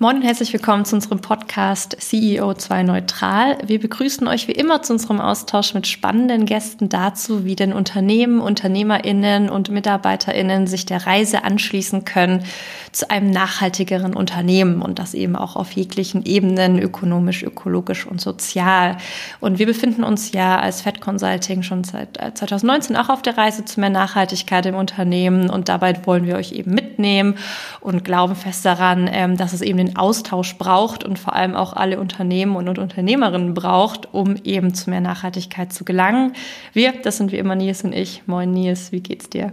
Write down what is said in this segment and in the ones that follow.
Moin und herzlich willkommen zu unserem Podcast CEO 2 Neutral. Wir begrüßen euch wie immer zu unserem Austausch mit spannenden Gästen dazu, wie denn Unternehmen, UnternehmerInnen und MitarbeiterInnen sich der Reise anschließen können zu einem nachhaltigeren Unternehmen und das eben auch auf jeglichen Ebenen, ökonomisch, ökologisch und sozial. Und wir befinden uns ja als Fed Consulting schon seit 2019 äh, auch auf der Reise zu mehr Nachhaltigkeit im Unternehmen und dabei wollen wir euch eben mitnehmen und glauben fest daran, ähm, dass es eben den Austausch braucht und vor allem auch alle Unternehmen und Unternehmerinnen braucht, um eben zu mehr Nachhaltigkeit zu gelangen. Wir, das sind wie immer Nils und ich. Moin Nils, wie geht's dir?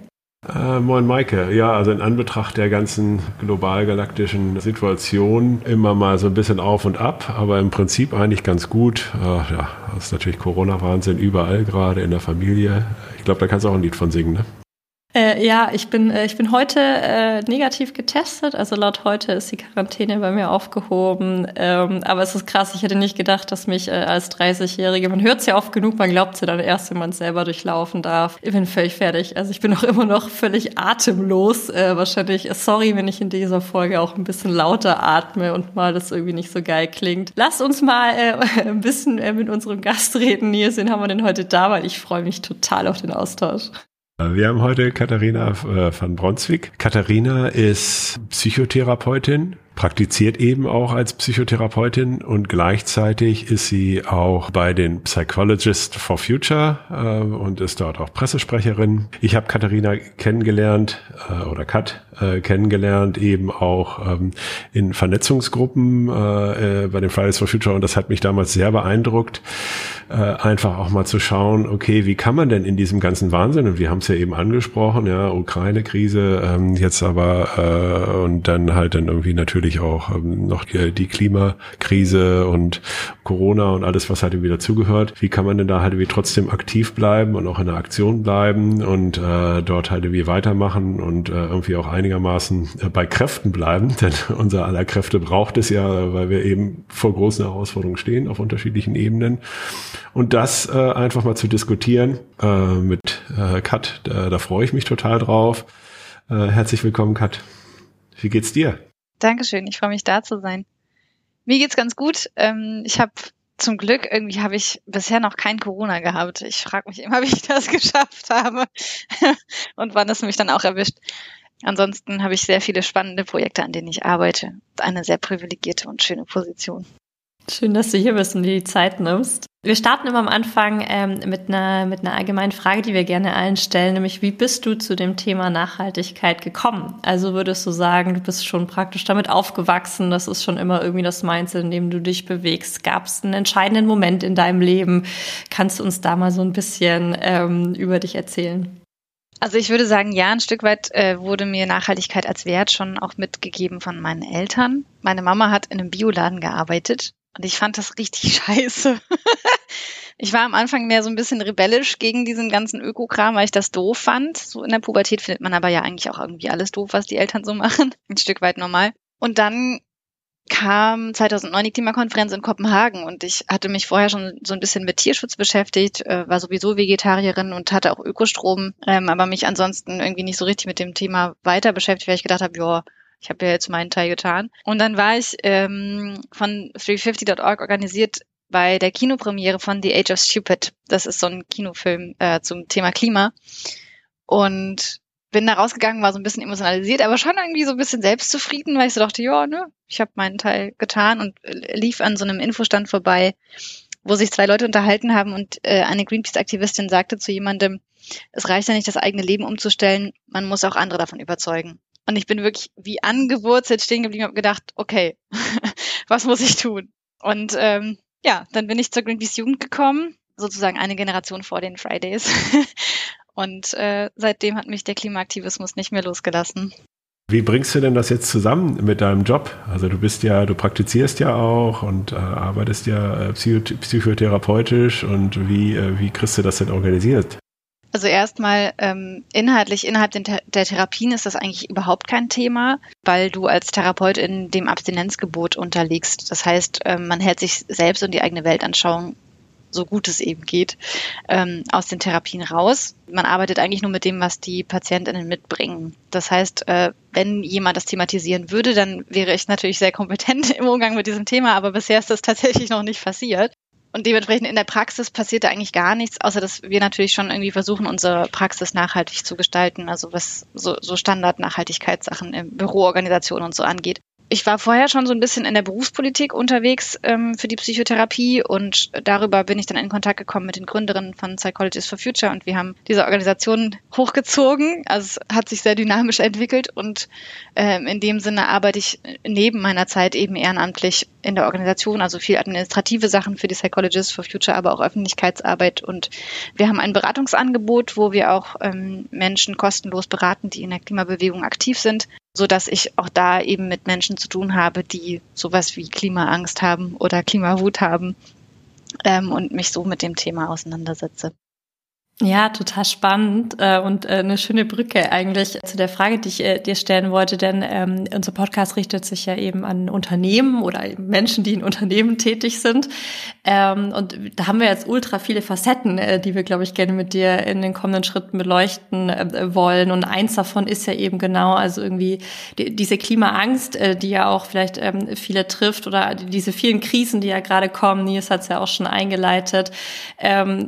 Äh, moin Maike. Ja, also in Anbetracht der ganzen global-galaktischen Situation immer mal so ein bisschen auf und ab, aber im Prinzip eigentlich ganz gut. Äh, ja, das ist natürlich Corona-Wahnsinn überall, gerade in der Familie. Ich glaube, da kannst du auch ein Lied von singen, ne? Äh, ja, ich bin, äh, ich bin heute äh, negativ getestet. Also laut heute ist die Quarantäne bei mir aufgehoben. Ähm, aber es ist krass, ich hätte nicht gedacht, dass mich äh, als 30-Jährige, man hört es ja oft genug, man glaubt es ja dann erst, wenn man es selber durchlaufen darf. Ich bin völlig fertig. Also ich bin auch immer noch völlig atemlos. Äh, wahrscheinlich, sorry, wenn ich in dieser Folge auch ein bisschen lauter atme und mal das irgendwie nicht so geil klingt. Lasst uns mal äh, ein bisschen äh, mit unserem Gast reden. Nils, wen haben wir denn heute da? Weil ich freue mich total auf den Austausch. Wir haben heute Katharina äh, van Bronswijk. Katharina ist Psychotherapeutin, praktiziert eben auch als Psychotherapeutin und gleichzeitig ist sie auch bei den Psychologists for Future äh, und ist dort auch Pressesprecherin. Ich habe Katharina kennengelernt äh, oder Kat äh, kennengelernt eben auch ähm, in Vernetzungsgruppen äh, äh, bei den Fridays for Future und das hat mich damals sehr beeindruckt, äh, einfach auch mal zu schauen, okay, wie kann man denn in diesem ganzen Wahnsinn und wir haben es ja eben angesprochen, ja Ukraine-Krise, ähm, jetzt aber äh, und dann halt dann irgendwie natürlich natürlich auch ähm, noch die, Klimakrise und Corona und alles, was halt irgendwie dazugehört. Wie kann man denn da halt irgendwie trotzdem aktiv bleiben und auch in der Aktion bleiben und äh, dort halt irgendwie weitermachen und äh, irgendwie auch einigermaßen äh, bei Kräften bleiben, denn unser aller Kräfte braucht es ja, weil wir eben vor großen Herausforderungen stehen auf unterschiedlichen Ebenen. Und das äh, einfach mal zu diskutieren äh, mit äh, Kat, da, da freue ich mich total drauf. Äh, herzlich willkommen, Kat. Wie geht's dir? Dankeschön, ich freue mich da zu sein. Mir geht's ganz gut. Ähm, ich habe zum Glück irgendwie habe ich bisher noch kein Corona gehabt. Ich frage mich immer, wie ich das geschafft habe und wann es mich dann auch erwischt. Ansonsten habe ich sehr viele spannende Projekte, an denen ich arbeite. Eine sehr privilegierte und schöne Position. Schön, dass du hier bist und dir die Zeit nimmst. Wir starten immer am Anfang ähm, mit, einer, mit einer allgemeinen Frage, die wir gerne allen stellen, nämlich wie bist du zu dem Thema Nachhaltigkeit gekommen? Also würdest du sagen, du bist schon praktisch damit aufgewachsen, das ist schon immer irgendwie das Mindset, in dem du dich bewegst. Gab es einen entscheidenden Moment in deinem Leben? Kannst du uns da mal so ein bisschen ähm, über dich erzählen? Also ich würde sagen, ja, ein Stück weit äh, wurde mir Nachhaltigkeit als Wert schon auch mitgegeben von meinen Eltern. Meine Mama hat in einem Bioladen gearbeitet und ich fand das richtig scheiße. ich war am Anfang mehr so ein bisschen rebellisch gegen diesen ganzen Ökokram, weil ich das doof fand. So in der Pubertät findet man aber ja eigentlich auch irgendwie alles doof, was die Eltern so machen. Ein Stück weit normal. Und dann kam 2009 die Klimakonferenz in Kopenhagen und ich hatte mich vorher schon so ein bisschen mit Tierschutz beschäftigt, äh, war sowieso Vegetarierin und hatte auch Ökostrom, ähm, aber mich ansonsten irgendwie nicht so richtig mit dem Thema weiter beschäftigt, weil ich gedacht habe, ja, ich habe ja jetzt meinen Teil getan. Und dann war ich ähm, von 350.org organisiert bei der Kinopremiere von The Age of Stupid. Das ist so ein Kinofilm äh, zum Thema Klima. Und bin da rausgegangen, war so ein bisschen emotionalisiert, aber schon irgendwie so ein bisschen selbstzufrieden, weil ich so dachte, ja, ne, ich habe meinen Teil getan und lief an so einem Infostand vorbei, wo sich zwei Leute unterhalten haben und äh, eine Greenpeace-Aktivistin sagte zu jemandem, es reicht ja nicht, das eigene Leben umzustellen, man muss auch andere davon überzeugen. Und ich bin wirklich wie angewurzelt stehen geblieben und habe gedacht, okay, was muss ich tun? Und ähm, ja, dann bin ich zur Greenpeace Jugend gekommen, sozusagen eine Generation vor den Fridays. und äh, seitdem hat mich der Klimaaktivismus nicht mehr losgelassen. Wie bringst du denn das jetzt zusammen mit deinem Job? Also du bist ja, du praktizierst ja auch und äh, arbeitest ja äh, psychotherapeutisch und wie, äh, wie kriegst du das denn organisiert? Also erstmal ähm, inhaltlich innerhalb der Therapien ist das eigentlich überhaupt kein Thema, weil du als Therapeut in dem Abstinenzgebot unterliegst. Das heißt, ähm, man hält sich selbst und die eigene Weltanschauung so gut es eben geht, ähm, aus den Therapien raus. Man arbeitet eigentlich nur mit dem, was die PatientInnen mitbringen. Das heißt, äh, wenn jemand das thematisieren würde, dann wäre ich natürlich sehr kompetent im Umgang mit diesem Thema, aber bisher ist das tatsächlich noch nicht passiert. Und dementsprechend in der Praxis passiert da eigentlich gar nichts, außer dass wir natürlich schon irgendwie versuchen, unsere Praxis nachhaltig zu gestalten, also was so, so Standard-Nachhaltigkeitssachen in Büroorganisationen und so angeht ich war vorher schon so ein bisschen in der Berufspolitik unterwegs ähm, für die Psychotherapie und darüber bin ich dann in Kontakt gekommen mit den Gründerinnen von Psychologists for Future und wir haben diese Organisation hochgezogen. Also es hat sich sehr dynamisch entwickelt und ähm, in dem Sinne arbeite ich neben meiner Zeit eben ehrenamtlich in der Organisation, also viel administrative Sachen für die Psychologists for Future, aber auch Öffentlichkeitsarbeit und wir haben ein Beratungsangebot, wo wir auch ähm, Menschen kostenlos beraten, die in der Klimabewegung aktiv sind so dass ich auch da eben mit Menschen zu tun habe, die sowas wie Klimaangst haben oder Klimawut haben ähm, und mich so mit dem Thema auseinandersetze. Ja, total spannend äh, und äh, eine schöne Brücke eigentlich zu der Frage, die ich äh, dir stellen wollte, denn ähm, unser Podcast richtet sich ja eben an Unternehmen oder Menschen, die in Unternehmen tätig sind. Ähm, und da haben wir jetzt ultra viele Facetten, äh, die wir, glaube ich, gerne mit dir in den kommenden Schritten beleuchten äh, wollen. Und eins davon ist ja eben genau, also irgendwie die, diese Klimaangst, äh, die ja auch vielleicht ähm, viele trifft oder diese vielen Krisen, die ja gerade kommen. Nils hat es ja auch schon eingeleitet. Ähm,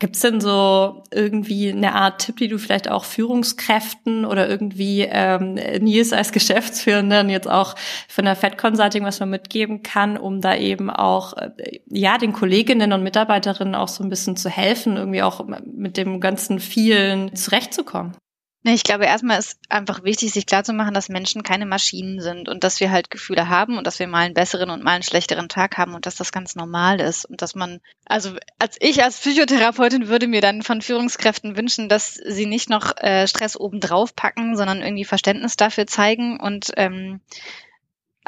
Gibt es denn so irgendwie eine Art Tipp, die du vielleicht auch Führungskräften oder irgendwie ähm, Nils als Geschäftsführenden jetzt auch von der Fed Consulting, was man mitgeben kann, um da eben auch äh, ja den Kolleginnen und Mitarbeiterinnen auch so ein bisschen zu helfen, irgendwie auch mit dem ganzen vielen zurechtzukommen? Nee, ich glaube, erstmal ist einfach wichtig, sich klarzumachen, dass Menschen keine Maschinen sind und dass wir halt Gefühle haben und dass wir mal einen besseren und mal einen schlechteren Tag haben und dass das ganz normal ist und dass man, also als ich als Psychotherapeutin würde mir dann von Führungskräften wünschen, dass sie nicht noch äh, Stress obendrauf packen, sondern irgendwie Verständnis dafür zeigen und ähm,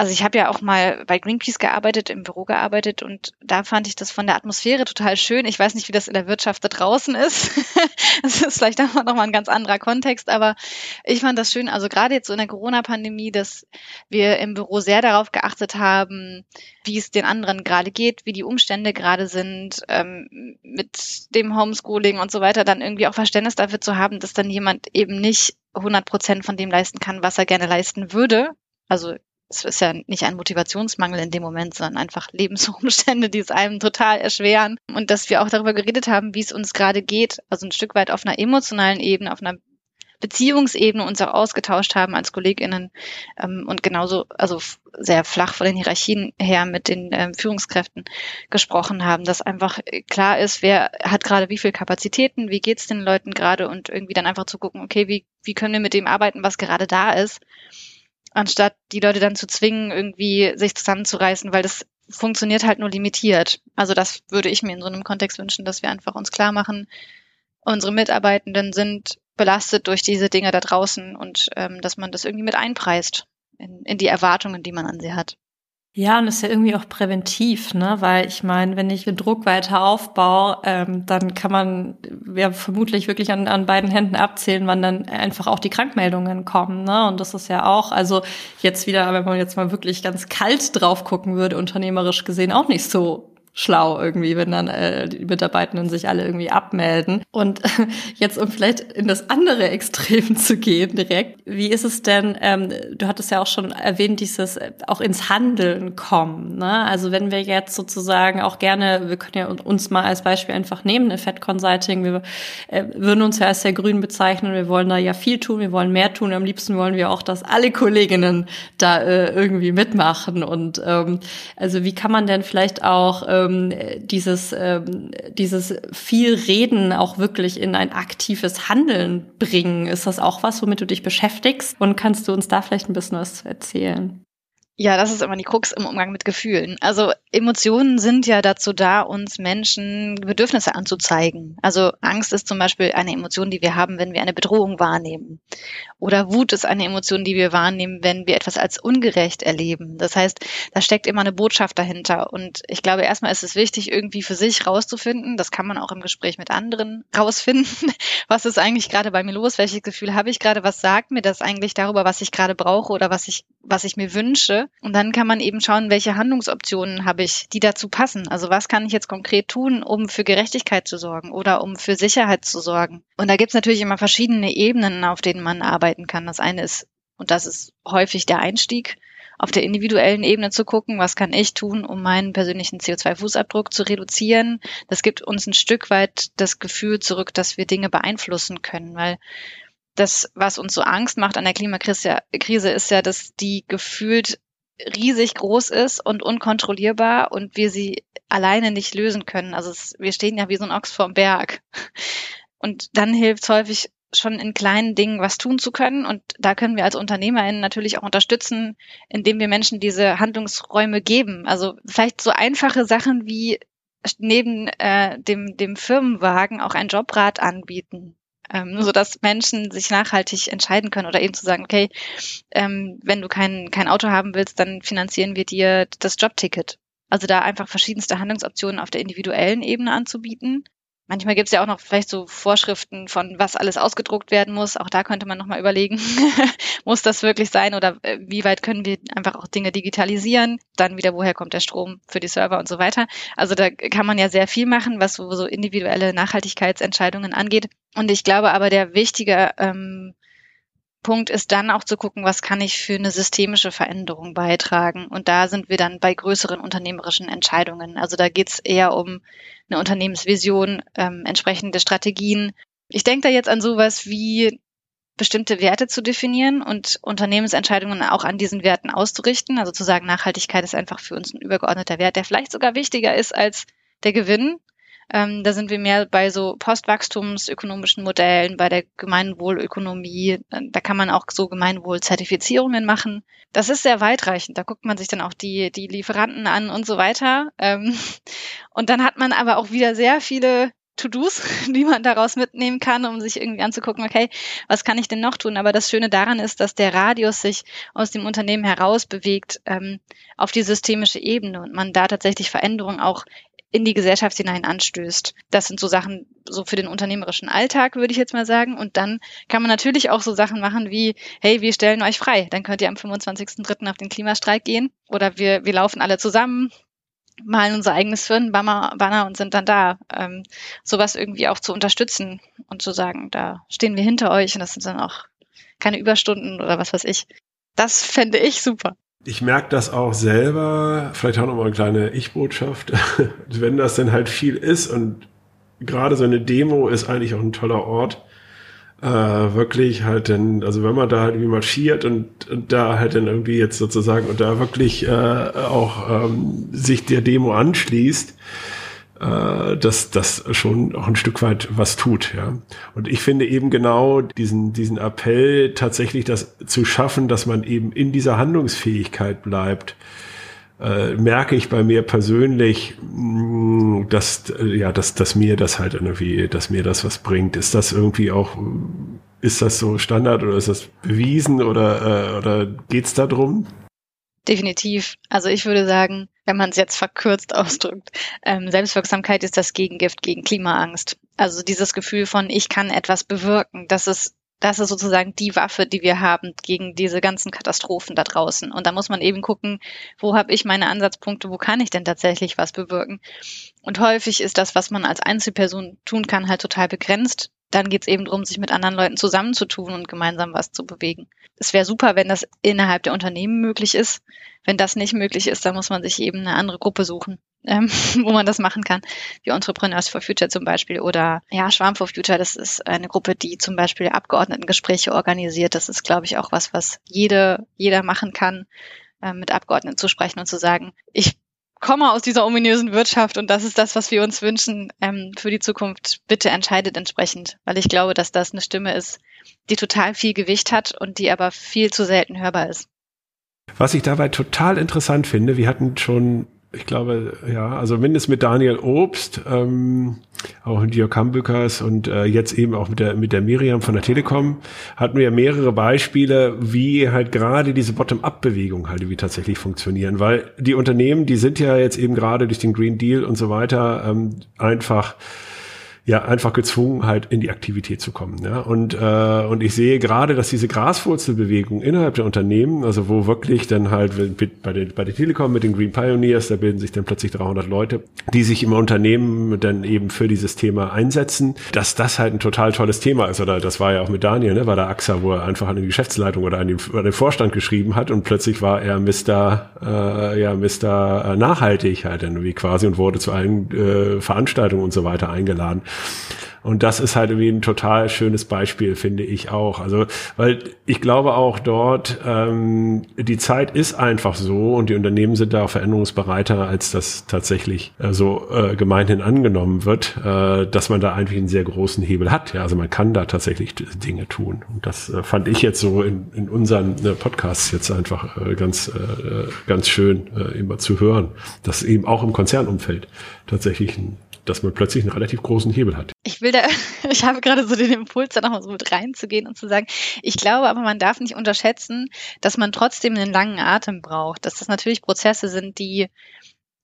also ich habe ja auch mal bei Greenpeace gearbeitet, im Büro gearbeitet und da fand ich das von der Atmosphäre total schön. Ich weiß nicht, wie das in der Wirtschaft da draußen ist. das ist vielleicht auch noch mal ein ganz anderer Kontext, aber ich fand das schön, also gerade jetzt so in der Corona-Pandemie, dass wir im Büro sehr darauf geachtet haben, wie es den anderen gerade geht, wie die Umstände gerade sind, ähm, mit dem Homeschooling und so weiter, dann irgendwie auch Verständnis dafür zu haben, dass dann jemand eben nicht 100 Prozent von dem leisten kann, was er gerne leisten würde. Also es ist ja nicht ein Motivationsmangel in dem Moment, sondern einfach Lebensumstände, die es einem total erschweren. Und dass wir auch darüber geredet haben, wie es uns gerade geht, also ein Stück weit auf einer emotionalen Ebene, auf einer Beziehungsebene uns auch ausgetauscht haben als KollegInnen ähm, und genauso, also sehr flach von den Hierarchien her mit den ähm, Führungskräften gesprochen haben, dass einfach klar ist, wer hat gerade wie viel Kapazitäten, wie geht's den Leuten gerade und irgendwie dann einfach zu gucken, okay, wie, wie können wir mit dem arbeiten, was gerade da ist anstatt die Leute dann zu zwingen, irgendwie sich zusammenzureißen, weil das funktioniert halt nur limitiert. Also das würde ich mir in so einem Kontext wünschen, dass wir einfach uns klar machen, unsere Mitarbeitenden sind belastet durch diese Dinge da draußen und ähm, dass man das irgendwie mit einpreist in, in die Erwartungen, die man an sie hat. Ja, und ist ja irgendwie auch präventiv, ne? Weil ich meine, wenn ich den Druck weiter aufbaue, ähm, dann kann man ja vermutlich wirklich an, an beiden Händen abzählen, wann dann einfach auch die Krankmeldungen kommen, ne? Und das ist ja auch, also jetzt wieder, wenn man jetzt mal wirklich ganz kalt drauf gucken würde, unternehmerisch gesehen, auch nicht so schlau irgendwie, wenn dann äh, die Mitarbeitenden sich alle irgendwie abmelden. Und jetzt, um vielleicht in das andere Extrem zu gehen direkt, wie ist es denn, ähm, du hattest ja auch schon erwähnt, dieses äh, auch ins Handeln kommen. Ne? Also wenn wir jetzt sozusagen auch gerne, wir können ja uns mal als Beispiel einfach nehmen, Fed Consulting, wir äh, würden uns ja als sehr grün bezeichnen, wir wollen da ja viel tun, wir wollen mehr tun, am liebsten wollen wir auch, dass alle Kolleginnen da äh, irgendwie mitmachen. Und ähm, also wie kann man denn vielleicht auch äh, ähm, dieses, ähm, dieses viel Reden auch wirklich in ein aktives Handeln bringen. Ist das auch was, womit du dich beschäftigst? Und kannst du uns da vielleicht ein bisschen was erzählen? Ja, das ist immer die Krux im Umgang mit Gefühlen. Also Emotionen sind ja dazu da, uns Menschen Bedürfnisse anzuzeigen. Also Angst ist zum Beispiel eine Emotion, die wir haben, wenn wir eine Bedrohung wahrnehmen. Oder Wut ist eine Emotion, die wir wahrnehmen, wenn wir etwas als ungerecht erleben. Das heißt, da steckt immer eine Botschaft dahinter. Und ich glaube, erstmal ist es wichtig, irgendwie für sich rauszufinden. Das kann man auch im Gespräch mit anderen rausfinden. Was ist eigentlich gerade bei mir los? Welches Gefühl habe ich gerade? Was sagt mir das eigentlich darüber, was ich gerade brauche oder was ich, was ich mir wünsche? Und dann kann man eben schauen, welche Handlungsoptionen habe ich, die dazu passen? Also was kann ich jetzt konkret tun, um für Gerechtigkeit zu sorgen oder um für Sicherheit zu sorgen? Und da gibt es natürlich immer verschiedene Ebenen, auf denen man arbeiten kann. Das eine ist, und das ist häufig der Einstieg, auf der individuellen Ebene zu gucken, was kann ich tun, um meinen persönlichen CO2-Fußabdruck zu reduzieren. Das gibt uns ein Stück weit das Gefühl zurück, dass wir Dinge beeinflussen können, weil das, was uns so Angst macht an der Klimakrise, ist ja, dass die gefühlt riesig groß ist und unkontrollierbar und wir sie alleine nicht lösen können. Also es, wir stehen ja wie so ein Ochs vorm Berg. Und dann hilft es häufig schon in kleinen Dingen was tun zu können. Und da können wir als UnternehmerInnen natürlich auch unterstützen, indem wir Menschen diese Handlungsräume geben. Also vielleicht so einfache Sachen wie neben äh, dem, dem Firmenwagen auch ein Jobrad anbieten ähm, so dass Menschen sich nachhaltig entscheiden können oder eben zu sagen, okay, ähm, wenn du kein, kein Auto haben willst, dann finanzieren wir dir das Jobticket. Also da einfach verschiedenste Handlungsoptionen auf der individuellen Ebene anzubieten Manchmal gibt es ja auch noch vielleicht so Vorschriften von, was alles ausgedruckt werden muss. Auch da könnte man nochmal überlegen, muss das wirklich sein oder äh, wie weit können wir einfach auch Dinge digitalisieren? Dann wieder, woher kommt der Strom für die Server und so weiter. Also da kann man ja sehr viel machen, was so, so individuelle Nachhaltigkeitsentscheidungen angeht. Und ich glaube aber, der wichtige ähm, Punkt ist dann auch zu gucken, was kann ich für eine systemische Veränderung beitragen. Und da sind wir dann bei größeren unternehmerischen Entscheidungen. Also da geht es eher um eine Unternehmensvision, ähm, entsprechende Strategien. Ich denke da jetzt an sowas wie bestimmte Werte zu definieren und Unternehmensentscheidungen auch an diesen Werten auszurichten. Also zu sagen, Nachhaltigkeit ist einfach für uns ein übergeordneter Wert, der vielleicht sogar wichtiger ist als der Gewinn ähm, da sind wir mehr bei so postwachstumsökonomischen Modellen, bei der Gemeinwohlökonomie. Äh, da kann man auch so Gemeinwohlzertifizierungen machen. Das ist sehr weitreichend. Da guckt man sich dann auch die, die Lieferanten an und so weiter. Ähm, und dann hat man aber auch wieder sehr viele To-Dos, die man daraus mitnehmen kann, um sich irgendwie anzugucken, okay, was kann ich denn noch tun? Aber das Schöne daran ist, dass der Radius sich aus dem Unternehmen heraus bewegt ähm, auf die systemische Ebene und man da tatsächlich Veränderungen auch in die Gesellschaft hinein anstößt. Das sind so Sachen so für den unternehmerischen Alltag, würde ich jetzt mal sagen. Und dann kann man natürlich auch so Sachen machen wie, hey, wir stellen euch frei. Dann könnt ihr am 25.03. auf den Klimastreik gehen. Oder wir, wir laufen alle zusammen, malen unser eigenes Firmenbanner und sind dann da. Ähm, sowas irgendwie auch zu unterstützen und zu sagen, da stehen wir hinter euch und das sind dann auch keine Überstunden oder was weiß ich. Das fände ich super. Ich merke das auch selber, vielleicht auch nochmal eine kleine Ich-Botschaft, wenn das denn halt viel ist und gerade so eine Demo ist eigentlich auch ein toller Ort, äh, wirklich halt denn, also wenn man da halt irgendwie marschiert und, und da halt dann irgendwie jetzt sozusagen und da wirklich äh, auch ähm, sich der Demo anschließt, äh, dass das schon auch ein Stück weit was tut. Ja. Und ich finde eben genau diesen, diesen Appell tatsächlich das zu schaffen, dass man eben in dieser Handlungsfähigkeit bleibt. Äh, merke ich bei mir persönlich, mh, mm, dass, äh, ja, dass, dass mir das halt irgendwie, dass mir das was bringt. Ist das irgendwie auch, ist das so Standard oder ist das bewiesen oder, äh, oder geht's da drum? Definitiv. Also ich würde sagen, wenn man es jetzt verkürzt ausdrückt, ähm, Selbstwirksamkeit ist das Gegengift gegen Klimaangst. Also dieses Gefühl von, ich kann etwas bewirken, das ist das ist sozusagen die Waffe, die wir haben gegen diese ganzen Katastrophen da draußen. Und da muss man eben gucken, wo habe ich meine Ansatzpunkte, wo kann ich denn tatsächlich was bewirken. Und häufig ist das, was man als Einzelperson tun kann, halt total begrenzt dann geht es eben darum, sich mit anderen Leuten zusammenzutun und gemeinsam was zu bewegen. Es wäre super, wenn das innerhalb der Unternehmen möglich ist. Wenn das nicht möglich ist, dann muss man sich eben eine andere Gruppe suchen, ähm, wo man das machen kann, wie Entrepreneurs for Future zum Beispiel oder ja, Schwarm for Future, das ist eine Gruppe, die zum Beispiel Abgeordnetengespräche organisiert. Das ist, glaube ich, auch was, was jede, jeder machen kann, äh, mit Abgeordneten zu sprechen und zu sagen, ich komme aus dieser ominösen Wirtschaft und das ist das, was wir uns wünschen ähm, für die Zukunft. Bitte entscheidet entsprechend, weil ich glaube, dass das eine Stimme ist, die total viel Gewicht hat und die aber viel zu selten hörbar ist. Was ich dabei total interessant finde, wir hatten schon ich glaube, ja, also mindestens mit Daniel Obst, ähm, auch mit Jörg Hambückers und äh, jetzt eben auch mit der, mit der Miriam von der Telekom hatten wir mehrere Beispiele, wie halt gerade diese Bottom-up-Bewegung halt wie tatsächlich funktionieren, weil die Unternehmen, die sind ja jetzt eben gerade durch den Green Deal und so weiter ähm, einfach ja einfach gezwungen, halt in die Aktivität zu kommen. Ja? Und, äh, und ich sehe gerade, dass diese Graswurzelbewegung innerhalb der Unternehmen, also wo wirklich dann halt bei der, bei der Telekom mit den Green Pioneers, da bilden sich dann plötzlich 300 Leute, die sich im Unternehmen dann eben für dieses Thema einsetzen, dass das halt ein total tolles Thema ist. Oder das war ja auch mit Daniel, ne, bei der AXA, wo er einfach an die Geschäftsleitung oder an den, an den Vorstand geschrieben hat und plötzlich war er Mr. Äh, ja Mr. Nachhaltig halt irgendwie quasi und wurde zu allen äh, Veranstaltungen und so weiter eingeladen. Und das ist halt irgendwie ein total schönes Beispiel, finde ich auch. Also, weil ich glaube auch dort, ähm, die Zeit ist einfach so und die Unternehmen sind da veränderungsbereiter, als das tatsächlich äh, so äh, gemeinhin angenommen wird, äh, dass man da eigentlich einen sehr großen Hebel hat. Ja, also man kann da tatsächlich Dinge tun. Und das äh, fand ich jetzt so in, in unseren äh, Podcasts jetzt einfach äh, ganz, äh, ganz schön äh, immer zu hören, dass eben auch im Konzernumfeld tatsächlich dass man plötzlich einen relativ großen Hebel hat. Ich will da, ich habe gerade so den Impuls, da nochmal so mit reinzugehen und zu sagen, ich glaube aber, man darf nicht unterschätzen, dass man trotzdem einen langen Atem braucht, dass das natürlich Prozesse sind, die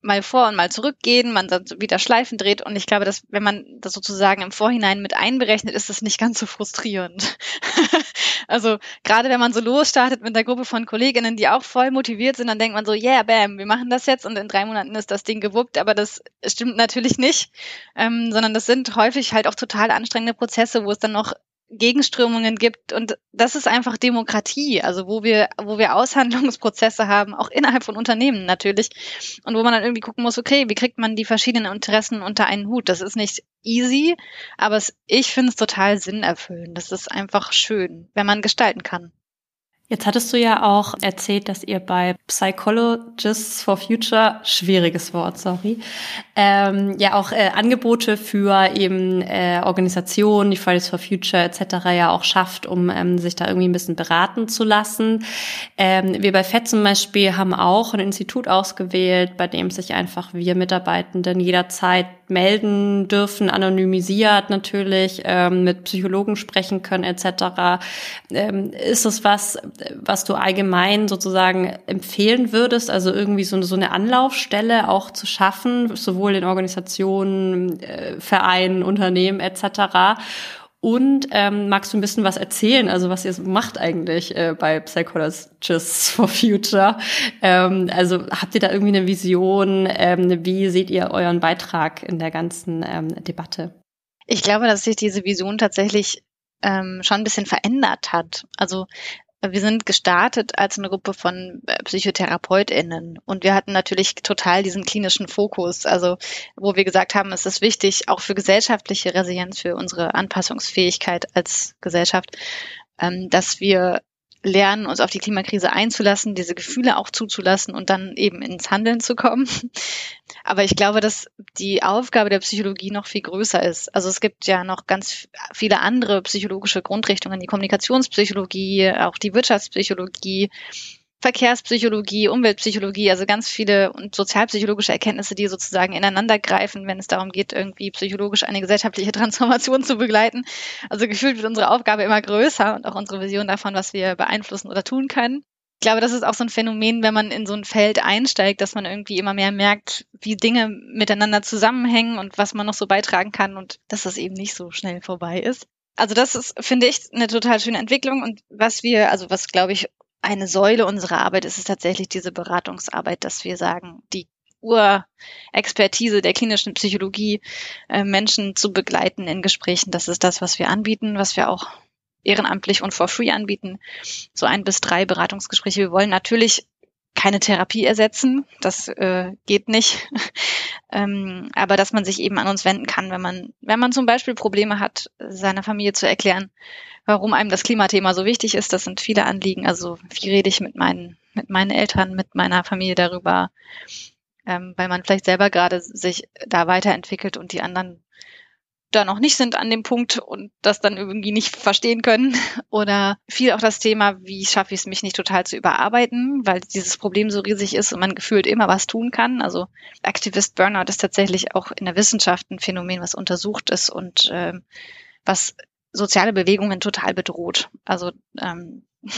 mal vor und mal zurückgehen, man dann wieder Schleifen dreht. Und ich glaube, dass wenn man das sozusagen im Vorhinein mit einberechnet, ist das nicht ganz so frustrierend. also gerade wenn man so losstartet mit einer Gruppe von Kolleginnen, die auch voll motiviert sind, dann denkt man so, yeah, bam, wir machen das jetzt und in drei Monaten ist das Ding gewuppt, aber das stimmt natürlich nicht, ähm, sondern das sind häufig halt auch total anstrengende Prozesse, wo es dann noch Gegenströmungen gibt und das ist einfach Demokratie, also wo wir wo wir Aushandlungsprozesse haben, auch innerhalb von Unternehmen natürlich und wo man dann irgendwie gucken muss, okay, wie kriegt man die verschiedenen Interessen unter einen Hut? Das ist nicht easy, aber es, ich finde es total sinnerfüllend. Das ist einfach schön, wenn man gestalten kann. Jetzt hattest du ja auch erzählt, dass ihr bei Psychologists for Future, schwieriges Wort, sorry, ähm, ja auch äh, Angebote für eben äh, Organisationen, die Fridays for Future etc. ja auch schafft, um ähm, sich da irgendwie ein bisschen beraten zu lassen. Ähm, wir bei FED zum Beispiel haben auch ein Institut ausgewählt, bei dem sich einfach wir Mitarbeitenden jederzeit melden dürfen, anonymisiert natürlich, ähm, mit Psychologen sprechen können etc. Ähm, ist es was, was du allgemein sozusagen empfehlen würdest, also irgendwie so, so eine Anlaufstelle auch zu schaffen, sowohl in Organisationen, äh, Vereinen, Unternehmen etc. Und ähm, magst du ein bisschen was erzählen, also was ihr so macht eigentlich äh, bei Psychologists for Future? Ähm, also habt ihr da irgendwie eine Vision? Ähm, wie seht ihr euren Beitrag in der ganzen ähm, Debatte? Ich glaube, dass sich diese Vision tatsächlich ähm, schon ein bisschen verändert hat. Also wir sind gestartet als eine Gruppe von äh, PsychotherapeutInnen. Und wir hatten natürlich total diesen klinischen Fokus, also wo wir gesagt haben, es ist wichtig, auch für gesellschaftliche Resilienz, für unsere Anpassungsfähigkeit als Gesellschaft, ähm, dass wir lernen, uns auf die Klimakrise einzulassen, diese Gefühle auch zuzulassen und dann eben ins Handeln zu kommen. Aber ich glaube, dass die Aufgabe der Psychologie noch viel größer ist. Also es gibt ja noch ganz viele andere psychologische Grundrichtungen, die Kommunikationspsychologie, auch die Wirtschaftspsychologie, Verkehrspsychologie, Umweltpsychologie, also ganz viele und sozialpsychologische Erkenntnisse, die sozusagen ineinander greifen, wenn es darum geht, irgendwie psychologisch eine gesellschaftliche Transformation zu begleiten. Also gefühlt wird unsere Aufgabe immer größer und auch unsere Vision davon, was wir beeinflussen oder tun können. Ich glaube, das ist auch so ein Phänomen, wenn man in so ein Feld einsteigt, dass man irgendwie immer mehr merkt, wie Dinge miteinander zusammenhängen und was man noch so beitragen kann und dass das eben nicht so schnell vorbei ist. Also das ist, finde ich, eine total schöne Entwicklung und was wir, also was glaube ich eine Säule unserer Arbeit ist es tatsächlich diese Beratungsarbeit, dass wir sagen, die Urexpertise der klinischen Psychologie, äh, Menschen zu begleiten in Gesprächen, das ist das, was wir anbieten, was wir auch ehrenamtlich und for free anbieten. So ein bis drei Beratungsgespräche. Wir wollen natürlich keine Therapie ersetzen, das äh, geht nicht. ähm, aber dass man sich eben an uns wenden kann, wenn man, wenn man zum Beispiel Probleme hat, seiner Familie zu erklären, warum einem das Klimathema so wichtig ist. Das sind viele Anliegen. Also wie rede ich mit meinen, mit meinen Eltern, mit meiner Familie darüber, ähm, weil man vielleicht selber gerade sich da weiterentwickelt und die anderen da noch nicht sind an dem Punkt und das dann irgendwie nicht verstehen können. Oder viel auch das Thema, wie schaffe ich es, mich nicht total zu überarbeiten, weil dieses Problem so riesig ist und man gefühlt immer was tun kann. Also Aktivist Burnout ist tatsächlich auch in der Wissenschaft ein Phänomen, was untersucht ist und ähm, was soziale Bewegungen total bedroht. Also ähm,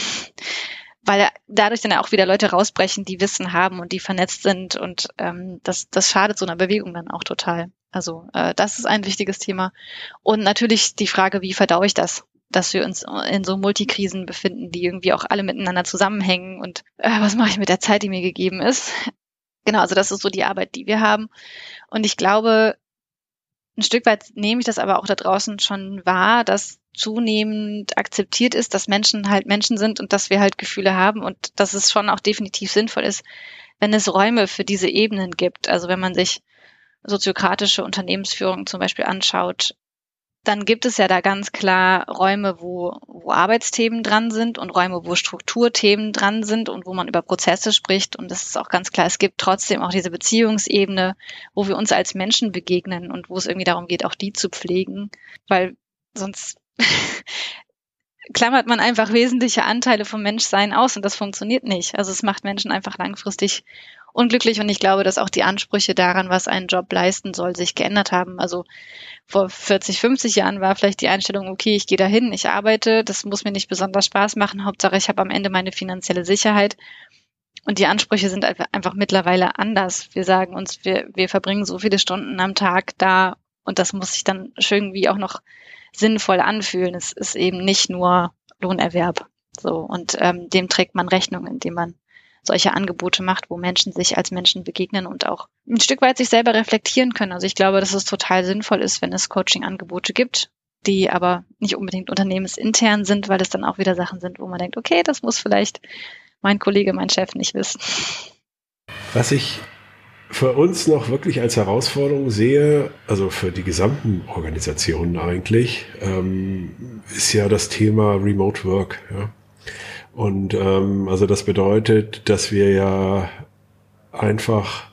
weil dadurch dann auch wieder Leute rausbrechen, die Wissen haben und die vernetzt sind und ähm, das, das schadet so einer Bewegung dann auch total. Also äh, das ist ein wichtiges Thema. Und natürlich die Frage, wie verdaue ich das? dass wir uns in so Multikrisen befinden, die irgendwie auch alle miteinander zusammenhängen und äh, was mache ich mit der Zeit, die mir gegeben ist. Genau, also das ist so die Arbeit, die wir haben. Und ich glaube, ein Stück weit nehme ich das aber auch da draußen schon wahr, dass zunehmend akzeptiert ist, dass Menschen halt Menschen sind und dass wir halt Gefühle haben und dass es schon auch definitiv sinnvoll ist, wenn es Räume für diese Ebenen gibt. Also wenn man sich soziokratische Unternehmensführung zum Beispiel anschaut, dann gibt es ja da ganz klar Räume, wo, wo Arbeitsthemen dran sind und Räume, wo Strukturthemen dran sind und wo man über Prozesse spricht. Und das ist auch ganz klar, es gibt trotzdem auch diese Beziehungsebene, wo wir uns als Menschen begegnen und wo es irgendwie darum geht, auch die zu pflegen, weil sonst klammert man einfach wesentliche Anteile vom Menschsein aus und das funktioniert nicht. Also es macht Menschen einfach langfristig unglücklich und ich glaube, dass auch die Ansprüche daran, was ein Job leisten soll, sich geändert haben. Also vor 40, 50 Jahren war vielleicht die Einstellung, okay, ich gehe dahin, ich arbeite, das muss mir nicht besonders Spaß machen, Hauptsache ich habe am Ende meine finanzielle Sicherheit. Und die Ansprüche sind einfach mittlerweile anders. Wir sagen uns, wir, wir verbringen so viele Stunden am Tag da und das muss sich dann irgendwie auch noch sinnvoll anfühlen. Es ist eben nicht nur Lohnerwerb. So, und ähm, dem trägt man Rechnung, indem man solche Angebote macht, wo Menschen sich als Menschen begegnen und auch ein Stück weit sich selber reflektieren können. Also ich glaube, dass es total sinnvoll ist, wenn es Coaching-Angebote gibt, die aber nicht unbedingt unternehmensintern sind, weil es dann auch wieder Sachen sind, wo man denkt, okay, das muss vielleicht mein Kollege, mein Chef nicht wissen. Was ich für uns noch wirklich als Herausforderung sehe, also für die gesamten Organisationen eigentlich, ähm, ist ja das Thema Remote Work. Ja? Und ähm, also das bedeutet, dass wir ja einfach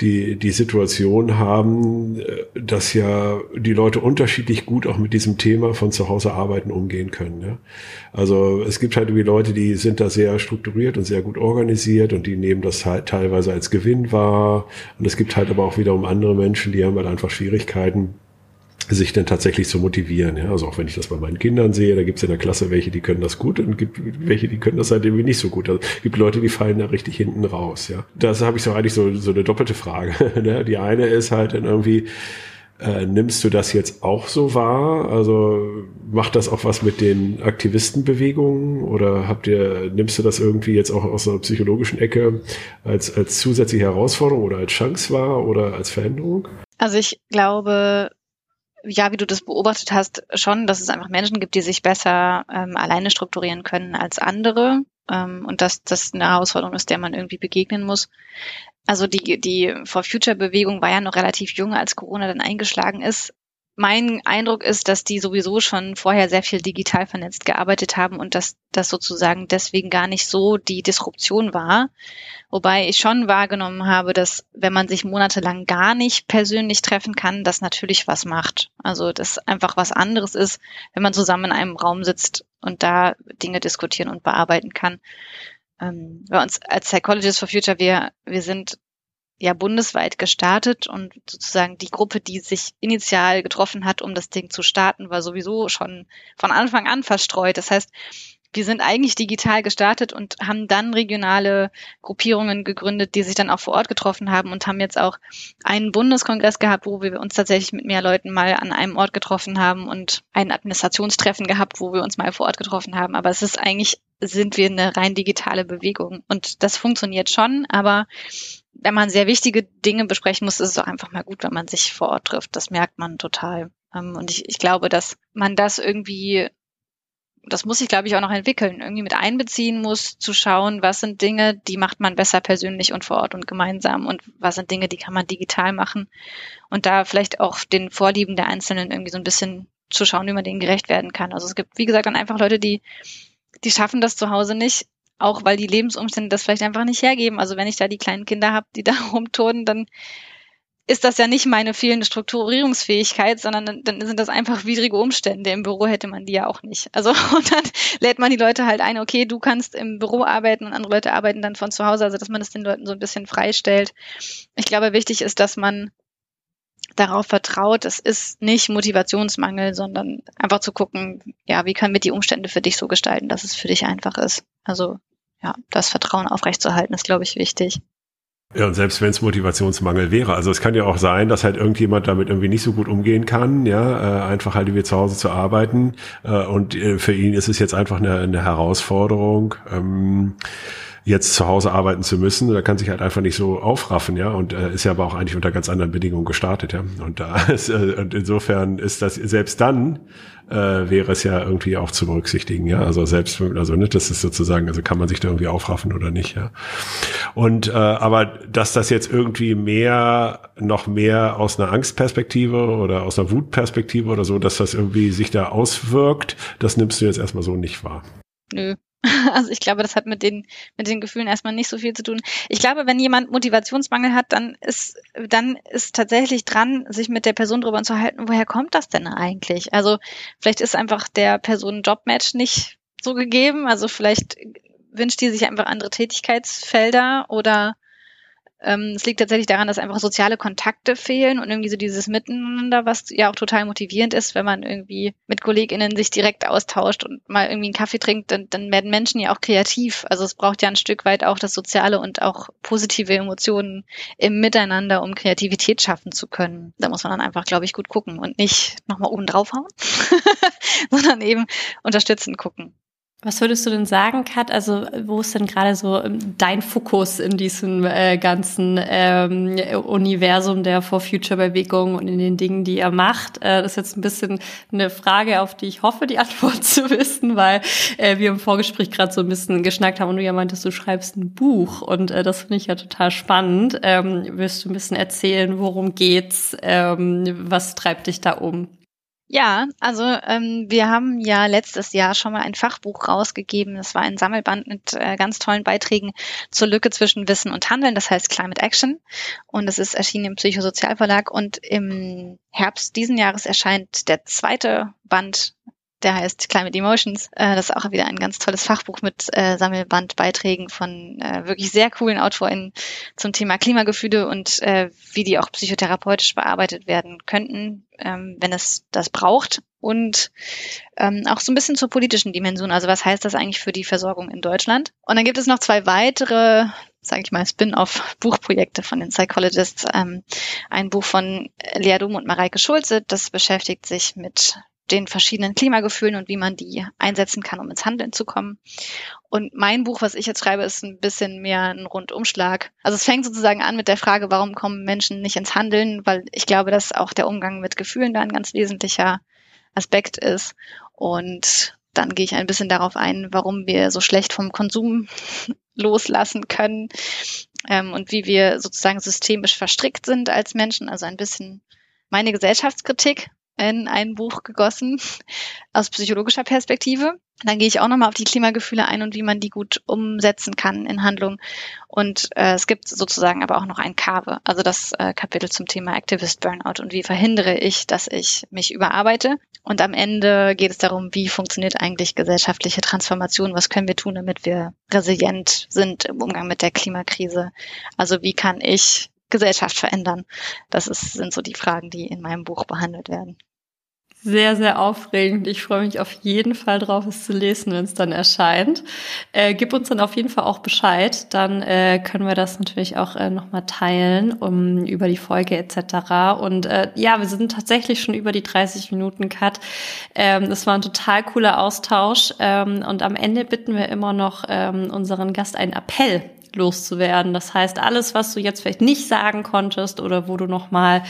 die, die Situation haben, äh, dass ja die Leute unterschiedlich gut auch mit diesem Thema von zu Hause arbeiten umgehen können. Ja? Also es gibt halt irgendwie Leute, die sind da sehr strukturiert und sehr gut organisiert und die nehmen das halt teilweise als Gewinn wahr. Und es gibt halt aber auch wiederum andere Menschen, die haben halt einfach Schwierigkeiten, sich dann tatsächlich zu motivieren. Ja? Also auch wenn ich das bei meinen Kindern sehe, da gibt es in der Klasse welche, die können das gut und gibt welche, die können das halt irgendwie nicht so gut. Also gibt Leute, die fallen da richtig hinten raus. Ja, Das habe ich so eigentlich so, so eine doppelte Frage. Ne? Die eine ist halt dann irgendwie, äh, nimmst du das jetzt auch so wahr? Also macht das auch was mit den Aktivistenbewegungen oder habt ihr, nimmst du das irgendwie jetzt auch aus einer psychologischen Ecke als, als zusätzliche Herausforderung oder als Chance wahr oder als Veränderung? Also ich glaube, ja, wie du das beobachtet hast, schon, dass es einfach Menschen gibt, die sich besser ähm, alleine strukturieren können als andere ähm, und dass das eine Herausforderung ist, der man irgendwie begegnen muss. Also die, die For Future Bewegung war ja noch relativ jung, als Corona dann eingeschlagen ist mein Eindruck ist, dass die sowieso schon vorher sehr viel digital vernetzt gearbeitet haben und dass das sozusagen deswegen gar nicht so die Disruption war. Wobei ich schon wahrgenommen habe, dass wenn man sich monatelang gar nicht persönlich treffen kann, das natürlich was macht. Also das einfach was anderes ist, wenn man zusammen in einem Raum sitzt und da Dinge diskutieren und bearbeiten kann. Ähm, bei uns als Psychologists for Future, wir, wir sind ja bundesweit gestartet und sozusagen die Gruppe, die sich initial getroffen hat, um das Ding zu starten, war sowieso schon von Anfang an verstreut. Das heißt, wir sind eigentlich digital gestartet und haben dann regionale Gruppierungen gegründet, die sich dann auch vor Ort getroffen haben und haben jetzt auch einen Bundeskongress gehabt, wo wir uns tatsächlich mit mehr Leuten mal an einem Ort getroffen haben und ein Administrationstreffen gehabt, wo wir uns mal vor Ort getroffen haben. Aber es ist eigentlich, sind wir eine rein digitale Bewegung und das funktioniert schon, aber wenn man sehr wichtige Dinge besprechen muss, ist es auch einfach mal gut, wenn man sich vor Ort trifft. Das merkt man total. Ähm, und ich, ich glaube, dass man das irgendwie, das muss sich, glaube ich, auch noch entwickeln, irgendwie mit einbeziehen muss, zu schauen, was sind Dinge, die macht man besser persönlich und vor Ort und gemeinsam und was sind Dinge, die kann man digital machen. Und da vielleicht auch den Vorlieben der Einzelnen irgendwie so ein bisschen zu schauen, wie man denen gerecht werden kann. Also es gibt, wie gesagt, dann einfach Leute, die, die schaffen das zu Hause nicht, auch weil die Lebensumstände das vielleicht einfach nicht hergeben. Also wenn ich da die kleinen Kinder habe, die da rumturnen, dann ist das ja nicht meine fehlende Strukturierungsfähigkeit, sondern dann sind das einfach widrige Umstände. Im Büro hätte man die ja auch nicht. Also und dann lädt man die Leute halt ein, okay, du kannst im Büro arbeiten und andere Leute arbeiten dann von zu Hause, also dass man das den Leuten so ein bisschen freistellt. Ich glaube, wichtig ist, dass man darauf vertraut, es ist nicht Motivationsmangel, sondern einfach zu gucken, ja, wie können wir die Umstände für dich so gestalten, dass es für dich einfach ist. Also ja, das Vertrauen aufrechtzuerhalten ist, glaube ich, wichtig. Ja, und selbst wenn es Motivationsmangel wäre, also es kann ja auch sein, dass halt irgendjemand damit irgendwie nicht so gut umgehen kann, ja, äh, einfach halt wie zu Hause zu arbeiten äh, und äh, für ihn ist es jetzt einfach eine, eine Herausforderung. Ähm, jetzt zu Hause arbeiten zu müssen. Da kann sich halt einfach nicht so aufraffen, ja. Und äh, ist ja aber auch eigentlich unter ganz anderen Bedingungen gestartet, ja. Und da ist, äh, und insofern ist das selbst dann äh, wäre es ja irgendwie auch zu berücksichtigen, ja. Also selbst, also ne, das ist sozusagen, also kann man sich da irgendwie aufraffen oder nicht, ja. Und äh, aber dass das jetzt irgendwie mehr, noch mehr aus einer Angstperspektive oder aus einer Wutperspektive oder so, dass das irgendwie sich da auswirkt, das nimmst du jetzt erstmal so nicht wahr. Nö, Also ich glaube, das hat mit den, mit den Gefühlen erstmal nicht so viel zu tun. Ich glaube, wenn jemand Motivationsmangel hat, dann ist, dann ist tatsächlich dran, sich mit der Person darüber zu halten, woher kommt das denn eigentlich? Also vielleicht ist einfach der Person Jobmatch nicht so gegeben. Also vielleicht wünscht die sich einfach andere Tätigkeitsfelder oder es liegt tatsächlich daran, dass einfach soziale Kontakte fehlen und irgendwie so dieses Miteinander, was ja auch total motivierend ist, wenn man irgendwie mit KollegInnen sich direkt austauscht und mal irgendwie einen Kaffee trinkt, dann, dann werden Menschen ja auch kreativ. Also es braucht ja ein Stück weit auch das Soziale und auch positive Emotionen im Miteinander, um Kreativität schaffen zu können. Da muss man dann einfach, glaube ich, gut gucken und nicht nochmal oben draufhauen, sondern eben unterstützend gucken. Was würdest du denn sagen, Kat? Also, wo ist denn gerade so ähm, dein Fokus in diesem äh, ganzen ähm, Universum der For Future Bewegung und in den Dingen, die ihr macht? Äh, das ist jetzt ein bisschen eine Frage, auf die ich hoffe, die Antwort zu wissen, weil äh, wir im Vorgespräch gerade so ein bisschen geschnackt haben und du ja meintest, du schreibst ein Buch und äh, das finde ich ja total spannend. Ähm, willst du ein bisschen erzählen, worum geht's? Ähm, was treibt dich da um? Ja, also ähm, wir haben ja letztes Jahr schon mal ein Fachbuch rausgegeben. Das war ein Sammelband mit äh, ganz tollen Beiträgen zur Lücke zwischen Wissen und Handeln. Das heißt Climate Action. Und es ist erschienen im Psychosozialverlag. Und im Herbst diesen Jahres erscheint der zweite Band der heißt Climate Emotions. Äh, das ist auch wieder ein ganz tolles Fachbuch mit äh, Sammelbandbeiträgen von äh, wirklich sehr coolen AutorInnen zum Thema Klimagefühle und wie die auch psychotherapeutisch bearbeitet werden könnten, ähm, wenn es das braucht. Und ähm, auch so ein bisschen zur politischen Dimension. Also was heißt das eigentlich für die Versorgung in Deutschland? Und dann gibt es noch zwei weitere sage ich mal, Spin-off-Buchprojekte von den Psychologists. Ähm, ein Buch von Lea Dom und Mareike Schulze, das beschäftigt sich mit den verschiedenen Klimagefühlen und wie man die einsetzen kann, um ins Handeln zu kommen. Und mein Buch, was ich jetzt schreibe, ist ein bisschen mehr ein Rundumschlag. Also es fängt sozusagen an mit der Frage, warum kommen Menschen nicht ins Handeln, weil ich glaube, dass auch der Umgang mit Gefühlen da ein ganz wesentlicher Aspekt ist. Und dann gehe ich ein bisschen darauf ein, warum wir so schlecht vom Konsum loslassen können ähm, und wie wir sozusagen systemisch verstrickt sind als Menschen. Also ein bisschen meine Gesellschaftskritik, in ein Buch gegossen aus psychologischer Perspektive. Dann gehe ich auch nochmal auf die Klimagefühle ein und wie man die gut umsetzen kann in Handlung. Und äh, es gibt sozusagen aber auch noch ein Kave, also das äh, Kapitel zum Thema Activist Burnout und wie verhindere ich, dass ich mich überarbeite. Und am Ende geht es darum, wie funktioniert eigentlich gesellschaftliche Transformation, was können wir tun, damit wir resilient sind im Umgang mit der Klimakrise. Also wie kann ich Gesellschaft verändern? Das ist, sind so die Fragen, die in meinem Buch behandelt werden. Sehr, sehr aufregend. Ich freue mich auf jeden Fall drauf, es zu lesen, wenn es dann erscheint. Äh, gib uns dann auf jeden Fall auch Bescheid. Dann äh, können wir das natürlich auch äh, nochmal teilen, um über die Folge etc. Und äh, ja, wir sind tatsächlich schon über die 30 Minuten Cut. Ähm, das war ein total cooler Austausch. Ähm, und am Ende bitten wir immer noch ähm, unseren Gast einen Appell loszuwerden. Das heißt, alles, was du jetzt vielleicht nicht sagen konntest oder wo du nochmal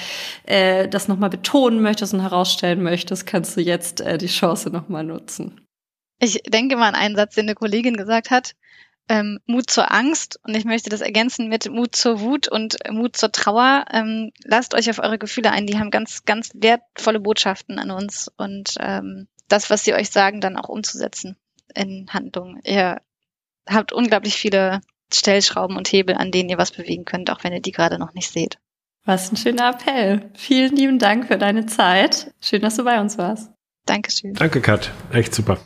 äh, das nochmal betonen möchtest und herausstellen möchtest, kannst du jetzt äh, die Chance nochmal nutzen. Ich denke mal an einen Satz, den eine Kollegin gesagt hat. Ähm, Mut zur Angst und ich möchte das ergänzen mit Mut zur Wut und Mut zur Trauer. Ähm, lasst euch auf eure Gefühle ein, die haben ganz, ganz wertvolle Botschaften an uns und ähm, das, was sie euch sagen, dann auch umzusetzen in Handlung. Ihr habt unglaublich viele Stellschrauben und Hebel, an denen ihr was bewegen könnt, auch wenn ihr die gerade noch nicht seht. Was ein schöner Appell. Vielen lieben Dank für deine Zeit. Schön, dass du bei uns warst. Dankeschön. Danke, Kat. Echt super.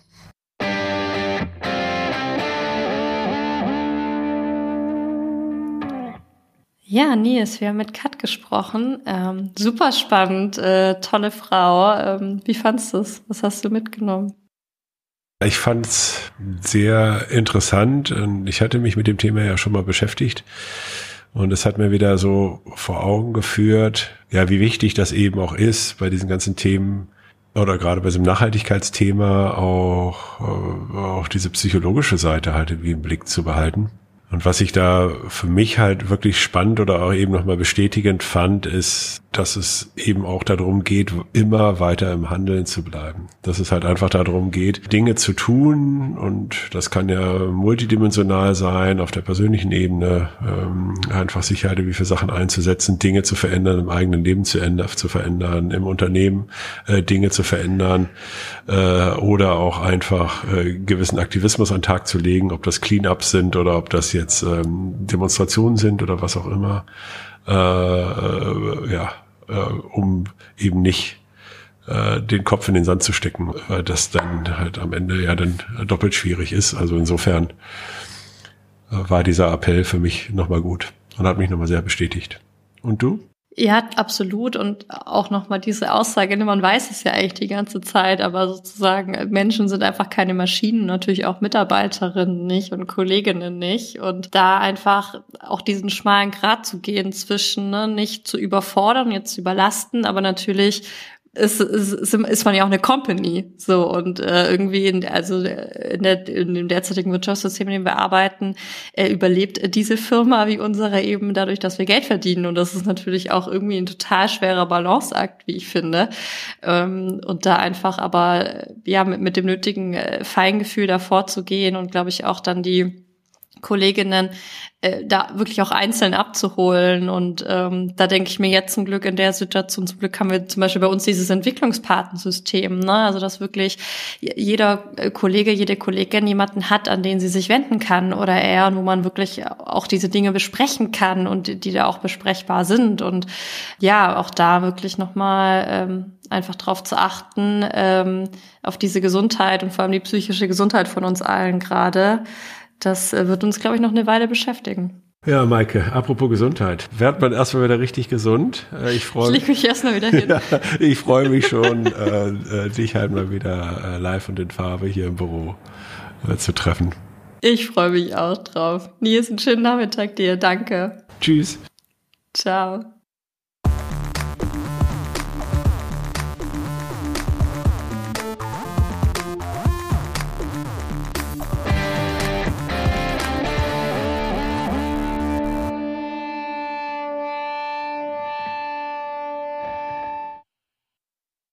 Ja, Nils, wir haben mit Kat gesprochen. Ähm, super spannend, äh, tolle Frau. Ähm, wie fandst du es? Was hast du mitgenommen? Ich fand es sehr interessant. Ich hatte mich mit dem Thema ja schon mal beschäftigt Und es hat mir wieder so vor Augen geführt, ja, wie wichtig das eben auch ist, bei diesen ganzen Themen oder gerade bei diesem Nachhaltigkeitsthema auch, äh, auch diese psychologische Seite halt irgendwie im Blick zu behalten. Und was ich da für mich halt wirklich spannend oder auch eben nochmal bestätigend fand, ist, dass es eben auch darum geht, immer weiter im Handeln zu bleiben. Dass es halt einfach darum geht, Dinge zu tun und das kann ja multidimensional sein, auf der persönlichen Ebene, ähm, einfach sich halt wie für Sachen einzusetzen, Dinge zu verändern, im eigenen Leben zu, ändern, zu verändern, im Unternehmen äh, Dinge zu verändern äh, oder auch einfach äh, gewissen Aktivismus an den Tag zu legen, ob das Cleanups sind oder ob das jetzt ähm, Demonstrationen sind oder was auch immer. Äh, äh, ja, äh, um eben nicht äh, den Kopf in den Sand zu stecken, weil das dann halt am Ende ja dann doppelt schwierig ist. Also insofern äh, war dieser Appell für mich nochmal gut und hat mich nochmal sehr bestätigt. Und du? Ja, absolut. Und auch nochmal diese Aussage, ne, man weiß es ja eigentlich die ganze Zeit, aber sozusagen Menschen sind einfach keine Maschinen, natürlich auch Mitarbeiterinnen nicht und Kolleginnen nicht. Und da einfach auch diesen schmalen Grat zu gehen zwischen, ne, nicht zu überfordern, jetzt zu überlasten, aber natürlich ist, ist, ist man ja auch eine Company. So und äh, irgendwie in, also in, der, in dem derzeitigen Wirtschaftssystem, in dem wir arbeiten, äh, überlebt diese Firma wie unsere eben dadurch, dass wir Geld verdienen. Und das ist natürlich auch irgendwie ein total schwerer Balanceakt, wie ich finde. Ähm, und da einfach aber ja mit, mit dem nötigen äh, Feingefühl davor zu gehen und glaube ich auch dann die Kolleginnen äh, da wirklich auch einzeln abzuholen. Und ähm, da denke ich mir jetzt zum Glück in der Situation, zum Glück haben wir zum Beispiel bei uns dieses Entwicklungspatensystem, ne? Also dass wirklich jeder äh, Kollege, jede Kollegin jemanden hat, an den sie sich wenden kann oder er, wo man wirklich auch diese Dinge besprechen kann und die da auch besprechbar sind. Und ja, auch da wirklich nochmal ähm, einfach drauf zu achten, ähm, auf diese Gesundheit und vor allem die psychische Gesundheit von uns allen gerade das äh, wird uns, glaube ich, noch eine Weile beschäftigen. Ja, Maike, apropos Gesundheit. Werd man erstmal wieder richtig gesund. Äh, ich freue mich. Ich mich erstmal wieder hin. ja, ich freue mich schon, äh, äh, dich halt mal wieder äh, live und in Farbe hier im Büro äh, zu treffen. Ich freue mich auch drauf. Nils, einen schönen Nachmittag dir. Danke. Tschüss. Ciao.